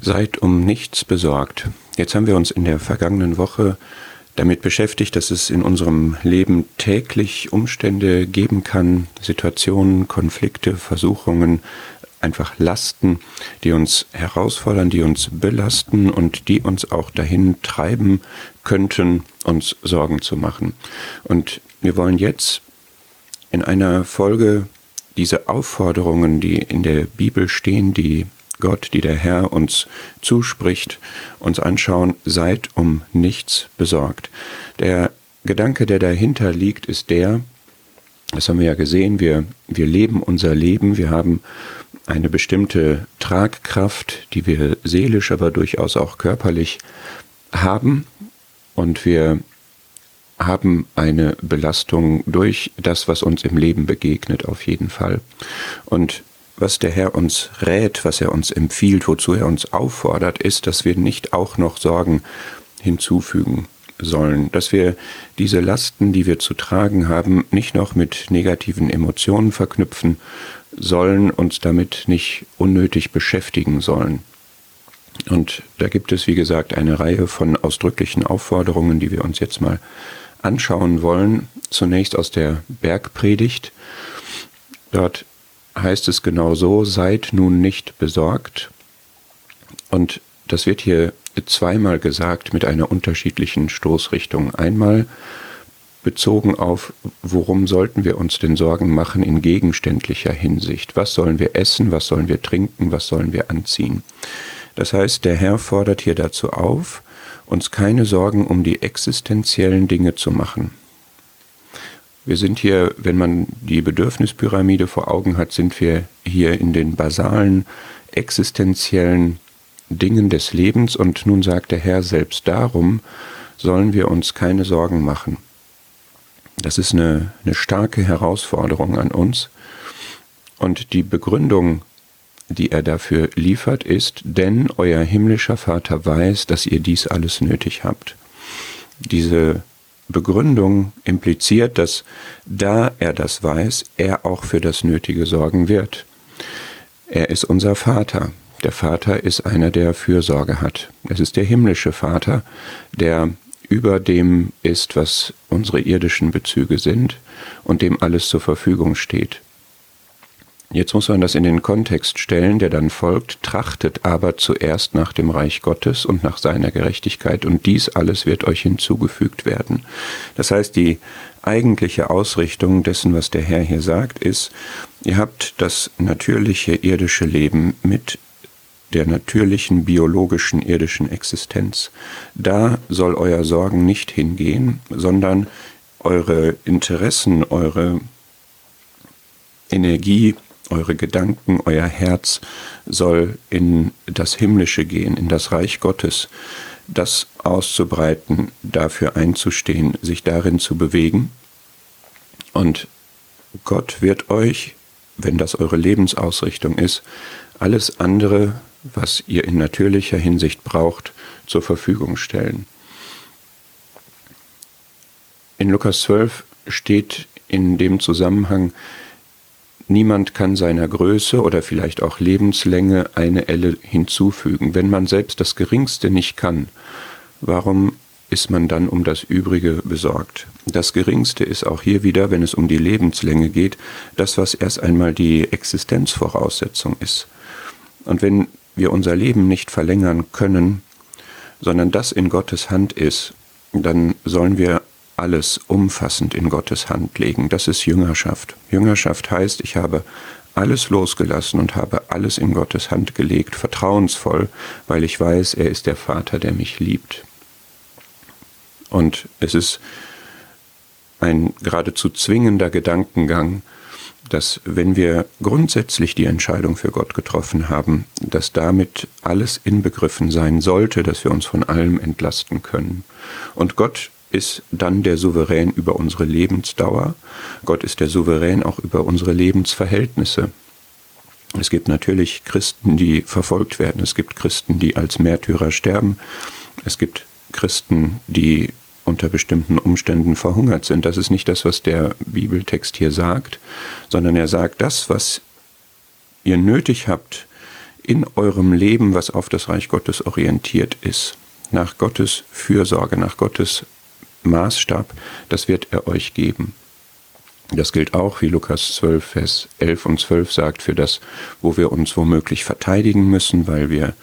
Seid um nichts besorgt. Jetzt haben wir uns in der vergangenen Woche damit beschäftigt, dass es in unserem Leben täglich Umstände geben kann, Situationen, Konflikte, Versuchungen, einfach Lasten, die uns herausfordern, die uns belasten und die uns auch dahin treiben könnten, uns Sorgen zu machen. Und wir wollen jetzt in einer Folge diese Aufforderungen, die in der Bibel stehen, die Gott, die der Herr uns zuspricht, uns anschauen, seid um nichts besorgt. Der Gedanke, der dahinter liegt, ist der, das haben wir ja gesehen, wir, wir leben unser Leben, wir haben eine bestimmte Tragkraft, die wir seelisch, aber durchaus auch körperlich haben und wir haben eine Belastung durch das, was uns im Leben begegnet, auf jeden Fall. Und was der Herr uns rät, was er uns empfiehlt, wozu er uns auffordert, ist, dass wir nicht auch noch Sorgen hinzufügen sollen, dass wir diese Lasten, die wir zu tragen haben, nicht noch mit negativen Emotionen verknüpfen sollen, uns damit nicht unnötig beschäftigen sollen. Und da gibt es, wie gesagt, eine Reihe von ausdrücklichen Aufforderungen, die wir uns jetzt mal anschauen wollen. Zunächst aus der Bergpredigt. Dort heißt es genau so, seid nun nicht besorgt. Und das wird hier zweimal gesagt mit einer unterschiedlichen Stoßrichtung. Einmal bezogen auf, worum sollten wir uns denn Sorgen machen in gegenständlicher Hinsicht? Was sollen wir essen? Was sollen wir trinken? Was sollen wir anziehen? Das heißt, der Herr fordert hier dazu auf, uns keine Sorgen um die existenziellen Dinge zu machen. Wir sind hier, wenn man die Bedürfnispyramide vor Augen hat, sind wir hier in den basalen, existenziellen Dingen des Lebens und nun sagt der Herr selbst darum, sollen wir uns keine Sorgen machen. Das ist eine, eine starke Herausforderung an uns. Und die Begründung, die er dafür liefert, ist, denn euer himmlischer Vater weiß, dass ihr dies alles nötig habt. Diese Begründung impliziert, dass da er das weiß, er auch für das Nötige sorgen wird. Er ist unser Vater. Der Vater ist einer, der Fürsorge hat. Es ist der himmlische Vater, der über dem ist, was unsere irdischen Bezüge sind und dem alles zur Verfügung steht. Jetzt muss man das in den Kontext stellen, der dann folgt, trachtet aber zuerst nach dem Reich Gottes und nach seiner Gerechtigkeit und dies alles wird euch hinzugefügt werden. Das heißt, die eigentliche Ausrichtung dessen, was der Herr hier sagt, ist, ihr habt das natürliche irdische Leben mit der natürlichen biologischen irdischen Existenz. Da soll euer Sorgen nicht hingehen, sondern eure Interessen, eure Energie, eure Gedanken, euer Herz soll in das Himmlische gehen, in das Reich Gottes, das auszubreiten, dafür einzustehen, sich darin zu bewegen. Und Gott wird euch, wenn das eure Lebensausrichtung ist, alles andere, was ihr in natürlicher Hinsicht braucht, zur Verfügung stellen. In Lukas 12 steht in dem Zusammenhang, Niemand kann seiner Größe oder vielleicht auch Lebenslänge eine Elle hinzufügen. Wenn man selbst das Geringste nicht kann, warum ist man dann um das Übrige besorgt? Das Geringste ist auch hier wieder, wenn es um die Lebenslänge geht, das, was erst einmal die Existenzvoraussetzung ist. Und wenn wir unser Leben nicht verlängern können, sondern das in Gottes Hand ist, dann sollen wir alles umfassend in Gottes Hand legen. Das ist Jüngerschaft. Jüngerschaft heißt, ich habe alles losgelassen und habe alles in Gottes Hand gelegt, vertrauensvoll, weil ich weiß, er ist der Vater, der mich liebt. Und es ist ein geradezu zwingender Gedankengang, dass wenn wir grundsätzlich die Entscheidung für Gott getroffen haben, dass damit alles inbegriffen sein sollte, dass wir uns von allem entlasten können. Und Gott ist dann der Souverän über unsere Lebensdauer. Gott ist der Souverän auch über unsere Lebensverhältnisse. Es gibt natürlich Christen, die verfolgt werden. Es gibt Christen, die als Märtyrer sterben. Es gibt Christen, die unter bestimmten Umständen verhungert sind. Das ist nicht das, was der Bibeltext hier sagt, sondern er sagt, das, was ihr nötig habt in eurem Leben, was auf das Reich Gottes orientiert ist, nach Gottes Fürsorge, nach Gottes Maßstab, das wird er euch geben. Das gilt auch, wie Lukas 12, Vers 11 und 12 sagt, für das, wo wir uns womöglich verteidigen müssen, weil wir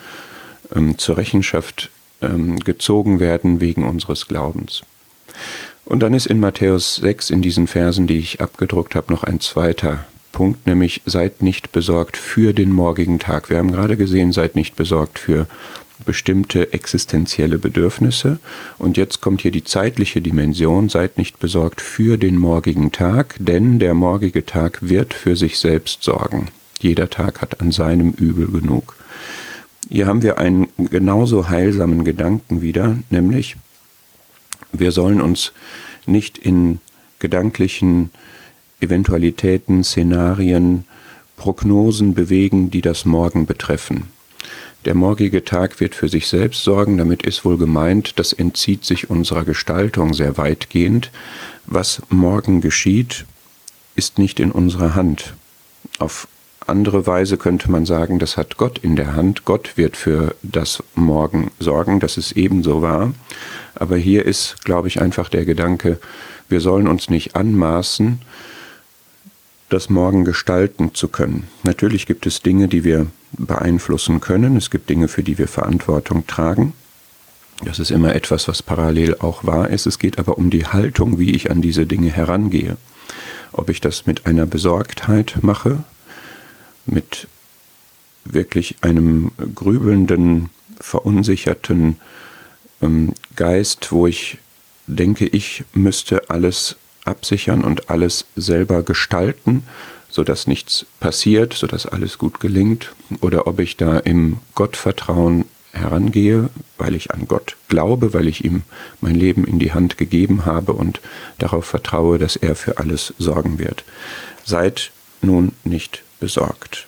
ähm, zur Rechenschaft ähm, gezogen werden wegen unseres Glaubens. Und dann ist in Matthäus 6 in diesen Versen, die ich abgedruckt habe, noch ein zweiter Punkt, nämlich seid nicht besorgt für den morgigen Tag. Wir haben gerade gesehen, seid nicht besorgt für bestimmte existenzielle Bedürfnisse. Und jetzt kommt hier die zeitliche Dimension, seid nicht besorgt für den morgigen Tag, denn der morgige Tag wird für sich selbst sorgen. Jeder Tag hat an seinem Übel genug. Hier haben wir einen genauso heilsamen Gedanken wieder, nämlich wir sollen uns nicht in gedanklichen Eventualitäten, Szenarien, Prognosen bewegen, die das Morgen betreffen. Der morgige Tag wird für sich selbst sorgen, damit ist wohl gemeint, das entzieht sich unserer Gestaltung sehr weitgehend. Was morgen geschieht, ist nicht in unserer Hand. Auf andere Weise könnte man sagen, das hat Gott in der Hand. Gott wird für das Morgen sorgen, dass es ebenso war. Aber hier ist, glaube ich, einfach der Gedanke, wir sollen uns nicht anmaßen, das Morgen gestalten zu können. Natürlich gibt es Dinge, die wir beeinflussen können. Es gibt Dinge, für die wir Verantwortung tragen. Das ist immer etwas, was parallel auch wahr ist. Es geht aber um die Haltung, wie ich an diese Dinge herangehe. Ob ich das mit einer Besorgtheit mache, mit wirklich einem grübelnden, verunsicherten ähm, Geist, wo ich denke, ich müsste alles absichern und alles selber gestalten, sodass nichts passiert, sodass alles gut gelingt, oder ob ich da im Gottvertrauen herangehe, weil ich an Gott glaube, weil ich ihm mein Leben in die Hand gegeben habe und darauf vertraue, dass er für alles sorgen wird. Seid nun nicht besorgt.